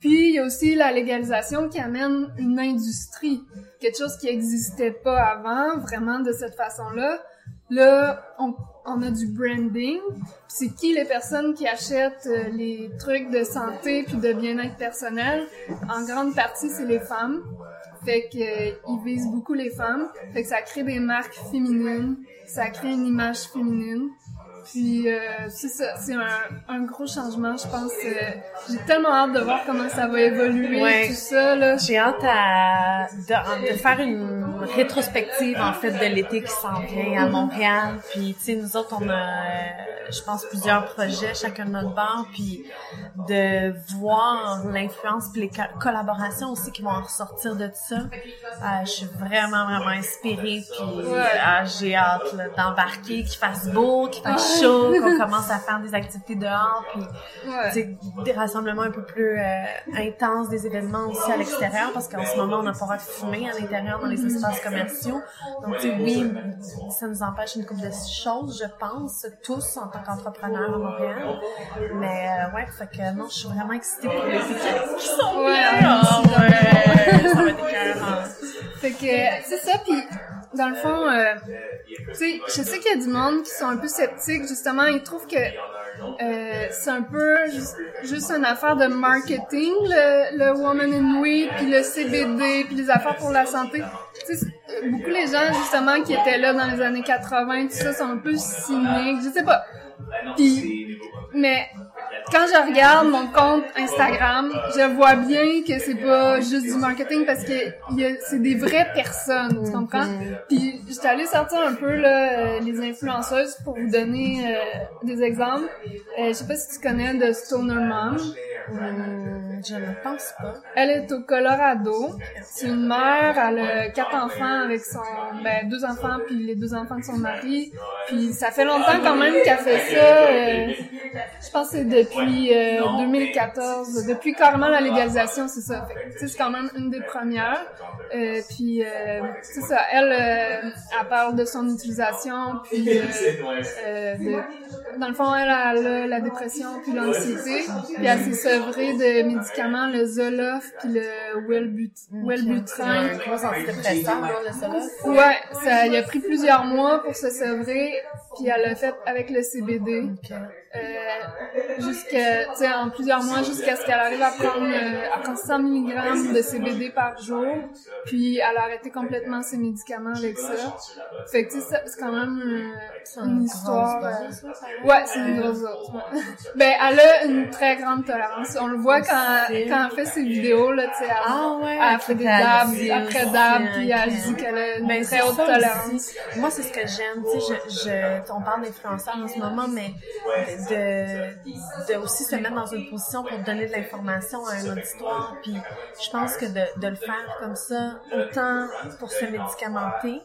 puis il y a aussi la légalisation qui amène une industrie, quelque chose qui existait pas avant, vraiment de cette façon-là. Là, on, on a du branding. C'est qui les personnes qui achètent euh, les trucs de santé puis de bien-être personnel? En grande partie, c'est les femmes. Fait que euh, ils visent beaucoup les femmes. Fait que ça crée des marques féminines, ça crée une image féminine. Puis euh, c'est ça, c'est un, un gros changement, je pense. euh, J'ai tellement hâte de voir comment ça va évoluer, Ouais. tout ça là. J'ai hâte à, de, de faire une rétrospective, en fait, de l'été qui s'en vient à Montréal. Puis, tu sais, nous autres, on a, euh, je pense, plusieurs projets, chacun de notre bord. Puis, de voir l'influence puis les co- collaborations aussi qui vont en ressortir de ça. Euh, je suis vraiment, vraiment inspirée. Puis, Ouais. ah, j'ai hâte là, d'embarquer, qu'il fasse beau, qu'il fasse chaud, qu'on commence à faire des activités dehors. Puis, Ouais. des rassemblements un peu plus euh, intenses, des événements aussi à l'extérieur, parce qu'en ce moment, on n'a pas le droit de fumer à l'intérieur dans les espaces commerciaux. Donc, oui, ça nous empêche une couple de choses, je pense, tous en tant qu'entrepreneurs à Montréal. Mais euh, ouais, fait que non, je suis vraiment excitée pour les équipes qui sont Ouais, aussi, Oh, ouais, ça va être. Fait que c'est ça, puis dans le fond, euh, tu sais, je sais qu'il y a du monde qui sont un peu sceptiques, justement, ils trouvent que euh, c'est un peu juste, juste une affaire de marketing, le, le Woman in Weed, puis le CBD, puis les affaires pour la santé. Tu sais, beaucoup les gens, justement, qui étaient là dans les années 80, tout ça, sont un peu cyniques, je sais pas. Puis, mais quand je regarde mon compte Instagram, je vois bien que c'est pas juste du marketing parce que c'est des vraies personnes, tu comprends? Puis j'étais allée sortir un peu là, euh, les influenceuses pour vous donner euh, des exemples. Euh, je sais pas si tu connais de Stoner Mom. Hum, je ne pense pas. Elle est au Colorado. C'est une mère, elle a quatre enfants avec son, ben deux enfants puis les deux enfants de son mari. Puis ça fait longtemps quand même qu'elle fait ça. euh, je pense que c'est depuis euh, 2014, depuis carrément la légalisation, c'est ça. Fait que, tu sais, c'est quand même une des premières. Euh, puis euh, c'est ça. Elle, euh, elle parle de son utilisation, puis euh, euh, de- dans le fond, elle a, la dépression puis l'anxiété, puis elle s'est sevrée de médicaments, le Zoloft puis le Wellbut- Wellbutrin. Ouais, ça, il a pris plusieurs mois pour se sevrer, puis elle l'a fait avec le CBD. Euh, jusqu'à, tu sais, en plusieurs mois, jusqu'à ce qu'elle arrive à prendre, euh, à prendre 100 mg de CBD par jour, puis elle a arrêté complètement ses médicaments avec ça. Fait que, tu sais, c'est quand même euh, une histoire... euh, Ouais, c'est une grosse dose. ouais. ben, elle a une très grande tolérance. On le voit quand quand, elle fait ses vidéos, là, tu sais, elle, Ah ouais, elle fait des dabs, après dabs, puis elle dit qu'elle a une Ben, très haute tolérance. Moi, c'est ce que j'aime. Tu sais, je, je, on parle d'influenceurs en ce moment, mais de, aussi se mettre dans une position pour donner de l'information à un auditoire. Puis, je pense que de le faire comme ça, autant pour se médicamenter,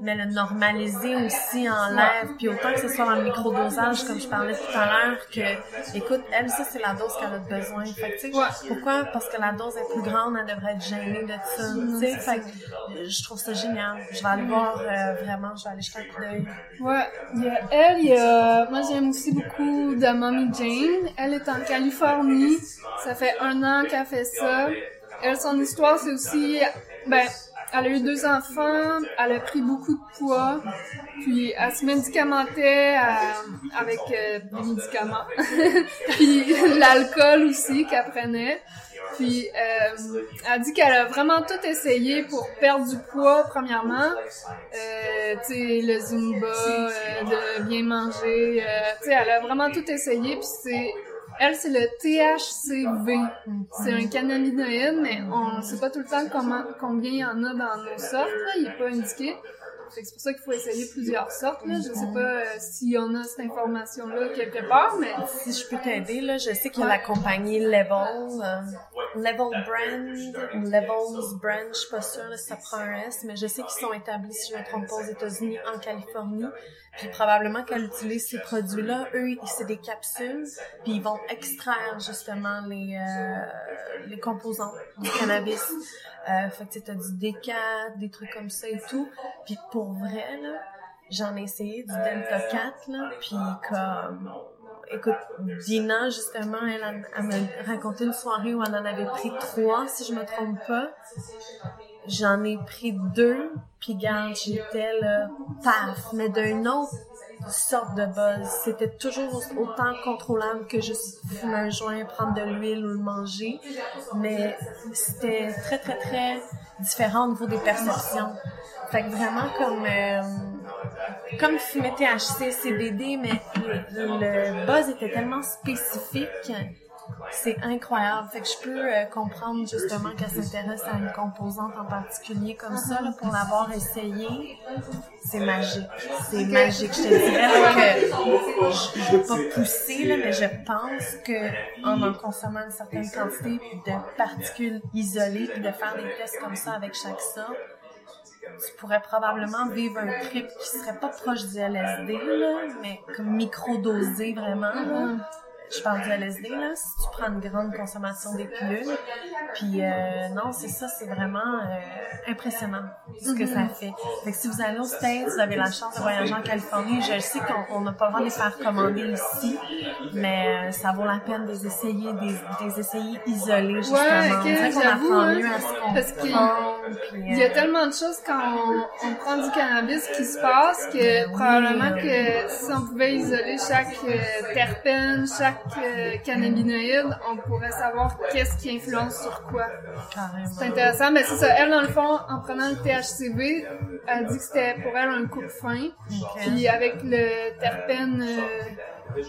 mais le normaliser aussi en lèvres, puis autant que ce soit le microdosage, comme je parlais tout à l'heure, que, écoute, elle, ça, c'est la dose qu'elle a besoin. Fait que, tu sais, pourquoi? Parce que la dose est plus grande, elle devrait être gênée de ça. Tu sais, fait que, je trouve ça génial. Je vais aller voir, euh, vraiment, je vais aller jeter un coup d'œil. Ouais, il y a elle, il y a, moi j'aime aussi beaucoup de Mommy Jane. Elle est en Californie. Ça fait un an qu'elle fait ça. Elle, son histoire, c'est aussi, ben, elle a eu deux enfants, elle a pris beaucoup de poids, puis elle se médicamentait euh, avec euh, des médicaments, puis l'alcool aussi qu'elle prenait. Puis euh, elle dit qu'elle a vraiment tout essayé pour perdre du poids premièrement, euh, tu sais le zumba, de bien manger, tu sais elle a vraiment tout essayé puis c'est elle c'est le THCV, c'est un cannabinoïde mais on sait pas tout le temps comment combien il y en a dans nos sortes là, il est pas indiqué. C'est pour ça qu'il faut essayer plusieurs sortes là. Je sais pas euh, si on a cette information là quelque part mais Si je peux t'aider, là, je sais qu'il y a la compagnie Level, euh, Level Brand, Levels Brand, je suis pas sûre là, si ça prend un S, mais je sais qu'ils sont établis, si je ne me trompe pas, aux États-Unis, en Californie. Puis probablement qu'elle utilise ces produits-là. Eux, c'est des capsules, puis ils vont extraire justement les euh, les composants du cannabis. Euh, fait que tu t'as du décat, des trucs comme ça et tout. Puis pour vrai, là, j'en ai essayé du Delta 4, là, puis comme... Écoute, Dina, justement, elle, elle, m'a raconté une soirée où elle en avait pris trois, si je me trompe pas. J'en ai pris deux, puis garde, j'étais là, paf, mais d'une autre sorte de buzz. C'était toujours autant contrôlable que juste fumer un joint, prendre de l'huile ou le manger, mais c'était très, très, très différent au niveau des perceptions. Fait que vraiment comme euh, comme fumer THC, CBD, mais le, le buzz était tellement spécifique, c'est incroyable. Fait que je peux euh, comprendre justement qu'elle s'intéresse à une composante en particulier comme ça, là, pour l'avoir essayé. C'est magique. C'est magique. Je te dirais que je, je veux pas pousser, là, mais je pense que en en consommant une certaine quantité de particules isolées, puis de faire des tests comme ça avec chaque sorte, tu pourrais probablement vivre un trip qui serait pas proche du LSD, là, mais comme microdosé vraiment. Là. Je parle du LSD, là, si tu prends une grande consommation des pilules. Puis euh, non, c'est ça, c'est vraiment euh, impressionnant ce que ça fait. Fait que si vous allez aux States, vous avez la chance de voyager en Californie, je sais qu'on on n'a pas le droit de les faire commander ici, mais euh, ça vaut la peine de les essayer, des, des essayer isolés, justement. ok, On dirait qu'on j'avoue, apprend hein, mieux à parce qu'il- Il y a euh, tellement de choses quand on, on prend du cannabis qui se passe que probablement que si on pouvait isoler chaque euh, terpène, chaque euh, cannabinoïde, on pourrait savoir qu'est-ce qui influence sur quoi. C'est intéressant, mais c'est ça. Elle, dans le fond, en prenant le THCV, elle dit que c'était pour elle un coup de fin. Puis avec le terpène euh,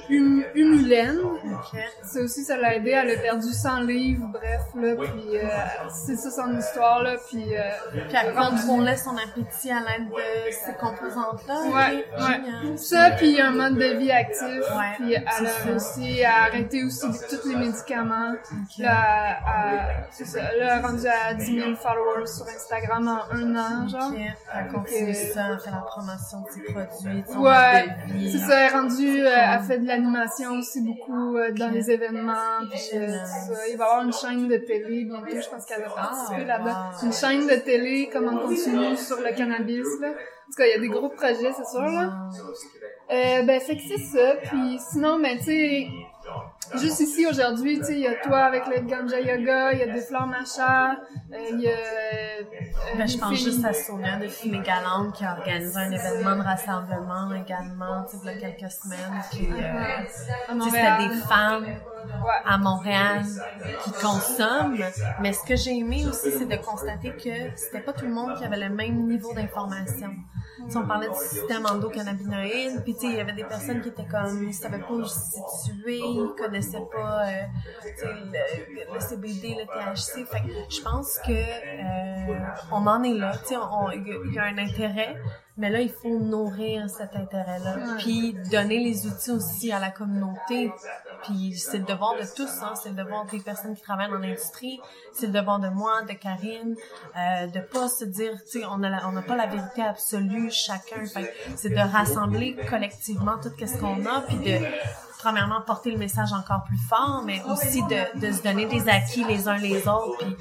hum- humulène, Ok. ça aussi, ça l'a aidé. Elle a perdu 100 livres, bref, là. Puis euh, c'est ça son histoire, là. Puis... Euh, Puis elle contrôlait son appétit à l'aide de ces composantes-là. Ouais, ouais. génial. Ça, puis un mode de vie actif. Ouais, puis elle c'est a réussi à arrêter aussi tous les médicaments. Là, elle- c'est ça. Là, elle est rendue à 10 000 followers sur Instagram en un an, genre. Ok, Elle continue Ok. ça, elle fait la promotion de ses produits, de son Ouais, mode de vie. c'est ça, elle est rendue, euh, elle fait de l'animation aussi beaucoup euh, dans les événements, puis euh, ça. Il va y avoir une chaîne de télé bientôt, je pense qu'elle va participer Ah, là-dedans. wow. Une chaîne de télé, comme on continue sur le cannabis, là. En tout cas, il y a des gros projets, c'est sûr, là. Euh, ben, fait que c'est ça. Puis sinon, ben, tu sais, juste ici aujourd'hui, tu sais, il y a toi avec le Ganja Yoga, il y a des fleurs macha, euh, il y a. euh, Ben, je pense juste à Sonia de Fumée Galante qui a organisé un événement de rassemblement également, tu sais, il y a quelques semaines. Puis, euh, à tu sais, Montréal. c'était des femmes à Montréal qui consomment. Mais ce que j'ai aimé aussi, c'est de constater que c'était pas tout le monde qui avait le même niveau d'information. On parlait du système endocannabinoïde, puis il y avait des personnes qui étaient comme, ils savaient pas où se situer, ils connaissaient pas, euh, le, le, CBD, le THC. Je pense que euh, on en est là. Tu sais, il y a un intérêt, mais là, il faut nourrir cet intérêt-là, puis donner les outils aussi à la communauté. Puis c'est le devoir de tous, hein. c'est le devoir des personnes qui travaillent dans l'industrie, c'est le devoir de moi, de Karine, euh, de pas se dire, tu sais, on a on n'a pas la vérité absolue chacun. c'est de rassembler collectivement tout ce qu'on a, puis de premièrement porter le message encore plus fort, mais aussi de, de se donner des acquis les uns les autres. Puis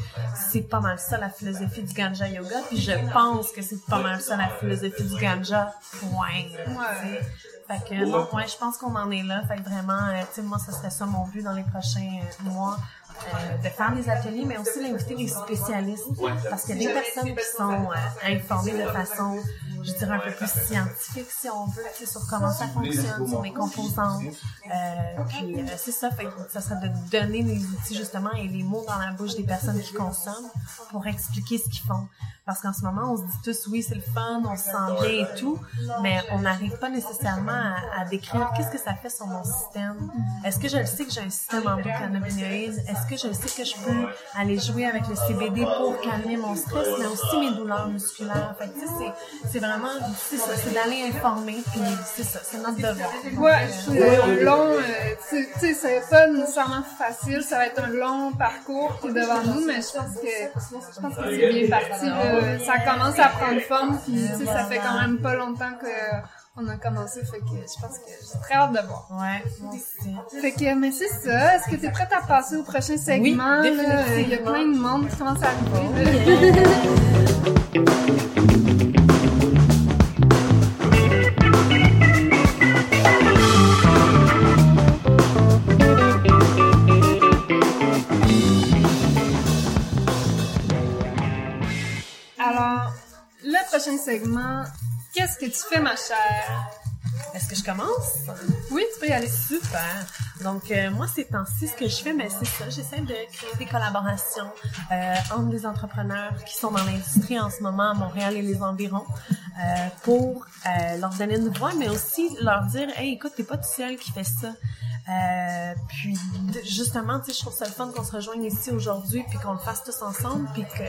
c'est pas mal ça la philosophie du ganja yoga. Puis je pense que c'est pas mal ça la philosophie du ganja. Point. Ouais. Fait que ouais, je pense qu'on en est là. Fait que vraiment, euh, tu sais, moi, ce serait ça mon but dans les prochains euh, mois. Euh, de faire des ateliers, mais aussi d'inviter des spécialistes. Parce qu'il y a des personnes qui sont informées de façon je dirais, un peu plus scientifique, si on veut, sur comment ça fonctionne, sur les composants. Euh, puis euh, c'est ça, fait, ça serait de donner les outils justement et les mots dans la bouche des personnes qui consomment pour expliquer ce qu'ils font. Parce qu'en ce moment, on se dit tous, oui, c'est le fun, on se sent bien et tout, mais on n'arrive pas nécessairement à, à décrire qu'est-ce que ça fait sur mon système. Est-ce que je le sais que j'ai un système endocannabinoïde? Est-ce que je sais que je peux aller jouer avec le CBD pour calmer mon stress, mais aussi mes douleurs musculaires? Fait que, c'est vraiment c'est ça, c'est d'aller informer, puis c'est ça, c'est notre devoir. Ouais, c'est un long, euh, tu sais, c'est pas nécessairement facile, ça va être un long parcours qui est devant nous, mais je pense que, je pense que c'est bien parti, Ça commence à prendre forme, puis ça fait quand même pas longtemps que, on a commencé, fait que je pense que j'ai très hâte de voir. Ouais. Fait que, mais c'est ça. Est-ce que tu es prête à passer au prochain segment? Oui, Il y a plein de monde qui commence à arriver. prochain segment. Qu'est-ce que tu fais, ma chère? Est-ce que je commence? Oui, tu peux y aller. Super. Donc, euh, moi, ces temps-ci, ce que je fais, mais ben, c'est ça. J'essaie de créer des collaborations euh, entre des entrepreneurs qui sont dans l'industrie en ce moment à Montréal et les environs euh, pour leur donner une voix, mais aussi leur dire, hey, écoute, t'es pas tout seul qui fait ça. Euh, puis justement, tu sais, je trouve ça le fun qu'on se rejoigne ici aujourd'hui, puis qu'on le fasse tous ensemble, puis que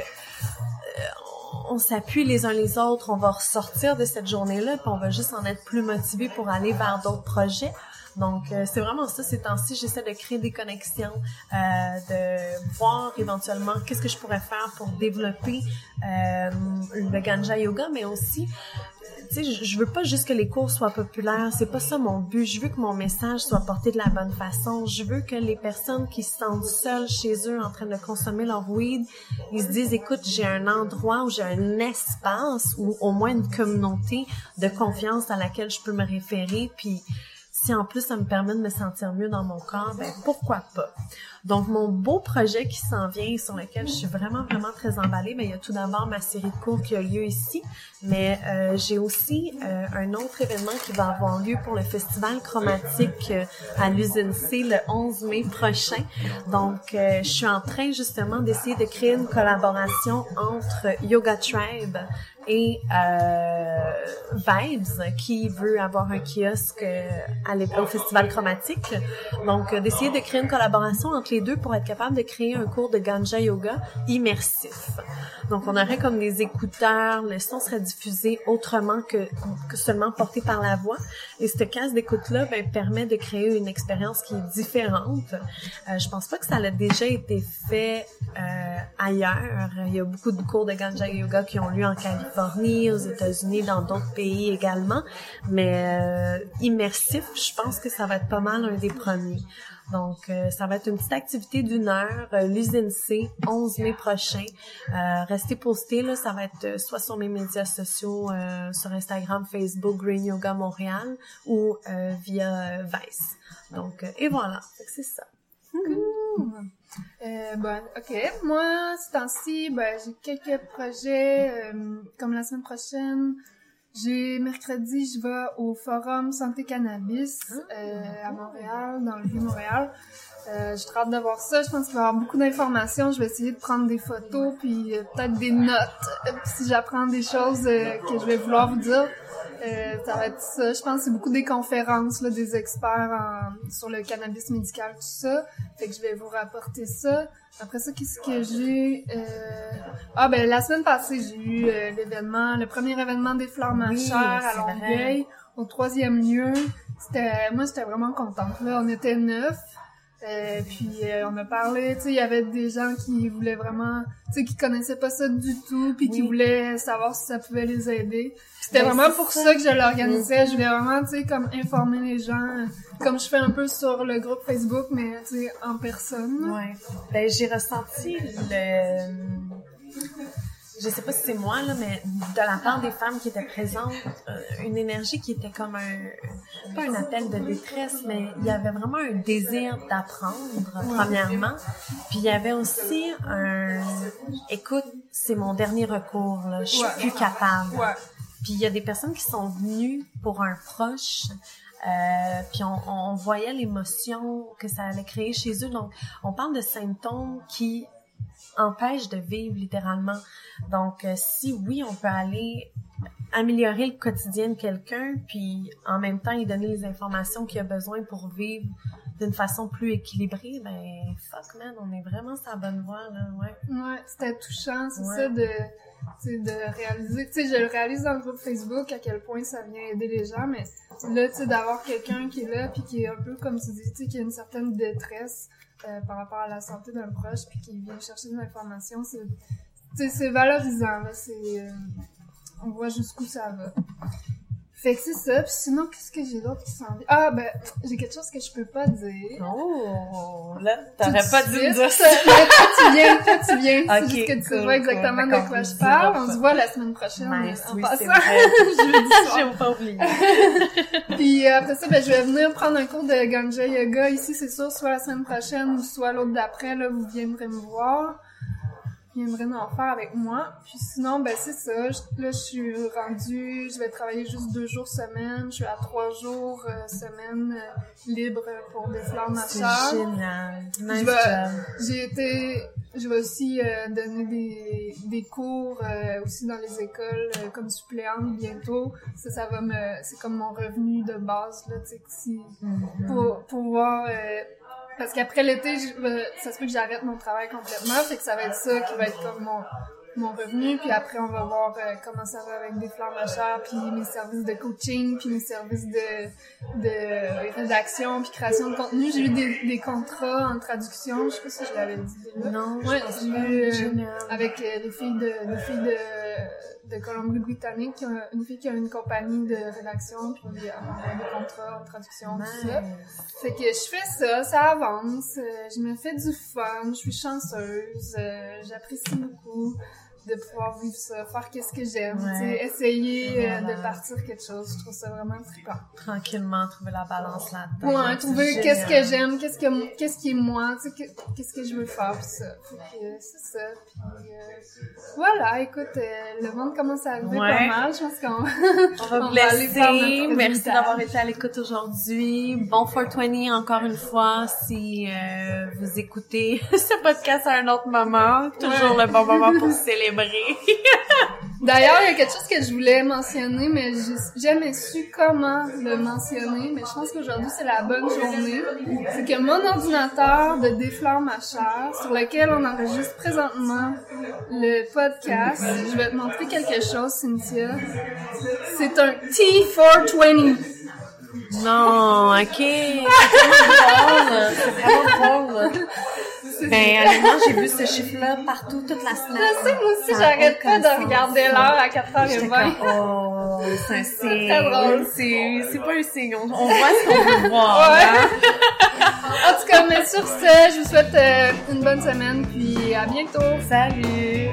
on s'appuie les uns les autres, on va ressortir de cette journée-là, puis on va juste en être plus motivé pour aller vers d'autres projets. Donc, euh, c'est vraiment ça, ces temps-ci, j'essaie de créer des connexions, euh, de voir éventuellement qu'est-ce que je pourrais faire pour développer euh, le ganja yoga, mais aussi tu sais, je veux pas juste que les cours soient populaires, c'est pas ça mon but. Je veux que mon message soit porté de la bonne façon. Je veux que les personnes qui se sentent seules chez eux en train de consommer leur weed, ils se disent, écoute, j'ai un endroit où j'ai un espace ou au moins une communauté de confiance à laquelle je peux me référer, puis si en plus ça me permet de me sentir mieux dans mon corps, ben pourquoi pas? Donc mon beau projet qui s'en vient et sur lequel je suis vraiment vraiment très emballée, mais il y a tout d'abord ma série de cours qui a lieu ici, mais euh, j'ai aussi euh, un autre événement qui va avoir lieu pour le festival chromatique euh, à l'usine C le 11 mai prochain. Donc je suis en train justement d'essayer de créer une collaboration entre Yoga Tribe et euh, Vibes qui veut avoir un kiosque euh, au festival chromatique. Donc euh, d'essayer de créer une collaboration entre deux pour être capable de créer un cours de ganja yoga immersif. Donc on aurait comme des écouteurs, le son serait diffusé autrement que, seulement porté par la voix. Et cette case d'écoute là ben, permet de créer une expérience qui est différente. Euh, je pense pas que ça a déjà été fait euh, ailleurs. Il y a beaucoup de cours de ganja yoga qui ont lieu en Californie aux États-Unis, dans d'autres pays également. Mais euh, immersif, je pense que ça va être pas mal un des premiers. Donc, euh, ça va être une petite activité d'une heure, euh, l'usine C, 11 mai prochain. restez postés, là, ça va être soit sur mes médias sociaux, sur Instagram, Facebook, Green Yoga Montréal ou via Vice. Donc, et voilà, c'est ça. Euh, bon, ok. Moi, ce temps-ci, ben, j'ai quelques projets. Euh, comme la semaine prochaine, J'ai mercredi, je vais au Forum Santé Cannabis euh, à Montréal, dans le Vieux-Montréal. Euh, j'ai hâte de voir ça. Je pense qu'il va y avoir beaucoup d'informations. Je vais essayer de prendre des photos, puis euh, peut-être des notes. Euh, si j'apprends des choses euh, que je vais vouloir vous dire, euh, ça va être ça. Je pense que c'est beaucoup des conférences, là, des experts en- sur le cannabis médical, tout ça. Fait que je vais vous rapporter ça. Après ça, qu'est-ce que j'ai? Euh... Ah, ben, la semaine passée, j'ai eu euh, l'événement, le premier événement des fleurs Oui, machères à vrai. Longueuil, au troisième lieu. C'était, moi, j'étais vraiment contente, là. On était neuf. Euh, puis euh, on a parlé, tu sais, il y avait des gens qui voulaient vraiment, tu sais, qui connaissaient pas ça du tout, puis qui voulaient savoir si ça pouvait les aider. C'était Ben, vraiment pour ça. ça. que je l'organisais. Je voulais vraiment, tu sais, comme informer les gens, comme je fais un peu sur le groupe Facebook, mais tu sais, en personne. Ouais. Ben, j'ai ressenti le... Je sais pas si c'est moi, là, mais de la part des femmes qui étaient présentes, euh, une énergie qui était comme un... Pas un appel de détresse, mais il y avait vraiment un désir d'apprendre, premièrement. Puis il y avait aussi un... Écoute, c'est mon dernier recours, là. Je suis Ouais. plus capable. Ouais. Puis il y a des personnes qui sont venues pour un proche, euh, puis on, on voyait l'émotion que ça allait créer chez eux. Donc, on parle de symptômes qui empêchent de vivre littéralement. Donc, euh, si oui, on peut aller améliorer le quotidien de quelqu'un, puis en même temps, lui donner les informations qu'il a besoin pour vivre d'une façon plus équilibrée, ben fuck man, on est vraiment sur la bonne voie là, ouais. Ouais, c'était touchant, c'est Ouais. ça de de réaliser, tu sais, je le réalise dans le groupe Facebook à quel point ça vient aider les gens, mais là, tu sais, d'avoir quelqu'un qui est là puis qui est un peu comme tu dis, tu sais, qui a une certaine détresse euh, par rapport à la santé d'un proche puis qui vient chercher des informations, c'est, valorisant, là, euh, on voit jusqu'où ça va. Fait que c'est ça, puis sinon, qu'est-ce que j'ai d'autre qui s'en vient? Ah, ben, j'ai quelque chose que je peux pas dire. Oh, là, t'aurais pas dû me dire ça. Mais toi, tu viens, toi, tu viens. C'est juste que tu cool, pas exactement cool. de quoi je parle. On se voit la semaine prochaine. Nice, en oui, passant. J'ai pas oublié. Puis euh, après ça, ben, je vais venir prendre un cours de ganja yoga ici, c'est sûr, soit la semaine prochaine ou soit l'autre d'après, là, vous viendrez me voir. Vous viendrez en faire avec moi. Puis sinon, ben, c'est ça. Je- Là, je suis rendue, je vais travailler juste deux jours semaine. Je suis à trois jours euh, semaine euh, libre pour des fleurs C'est machères. génial. Nice. J'ai été, je vais aussi euh, donner des, des cours euh, aussi dans les écoles comme suppléante bientôt. Ça, ça va me, c'est comme mon revenu de base là, tu sais, Mhm. pour pouvoir, parce qu'après l'été, vais- ça se peut que j'arrête mon travail complètement, fait que ça va être ça qui va être comme mon mon revenu, puis après on va voir euh, comment ça va avec des fleurs machères, puis mes services de coaching, puis mes services de, de rédaction, puis création de contenu. J'ai eu des, des contrats en traduction, je sais pas si je l'avais dit déjà. Non, Ouais, j'ai eu, euh, avec euh, les filles de les filles de, de Colombie-Britannique, une fille qui a une compagnie de rédaction, puis on a des contrats en traduction, tout ça. Fait que je fais ça, ça avance, euh, je me fais du fun, je suis chanceuse, euh, j'apprécie beaucoup de pouvoir vivre ça, faire qu'est-ce que j'aime, Ouais. essayer euh, Voilà. de partir quelque chose, je trouve ça vraiment trippant. Tranquillement, trouver la balance là-dedans. Ouais, trouver qu'est-ce que j'aime, qu'est-ce que qu'est-ce qui est moi, qu'est-ce que je veux faire, pis ça. Euh, c'est ça, puis euh, voilà, écoute, euh, le monde commence à arriver Ouais. pas mal, je pense qu'on On va On vous laisser. Merci d'avoir été à l'écoute aujourd'hui. Bon 420 encore une fois si vous écoutez ce podcast à un autre moment. Toujours Ouais. le bon moment pour célébrer. D'ailleurs, il y a quelque chose que je voulais mentionner, mais j'ai jamais su comment le mentionner. Mais je pense qu'aujourd'hui, c'est la bonne journée. C'est que mon ordinateur de Défleur ma chair, sur lequel on enregistre présentement le podcast, je vais te montrer quelque chose, Cynthia. C'est un T420. Non, ok. C'est vraiment drôle. Ben, honnêtement, j'ai vu ce chiffre-là partout toute la semaine. Je sais, moi aussi, j'arrête pas de regarder l'heure à J'étais 4h20. comme, oh, c'est un signe. très drôle. C'est, c'est pas un signe. On, on voit ce qu'on veut voir. Ouais. hein. En tout cas, mais sur ce, je vous souhaite euh, une bonne semaine, puis à bientôt. Salut!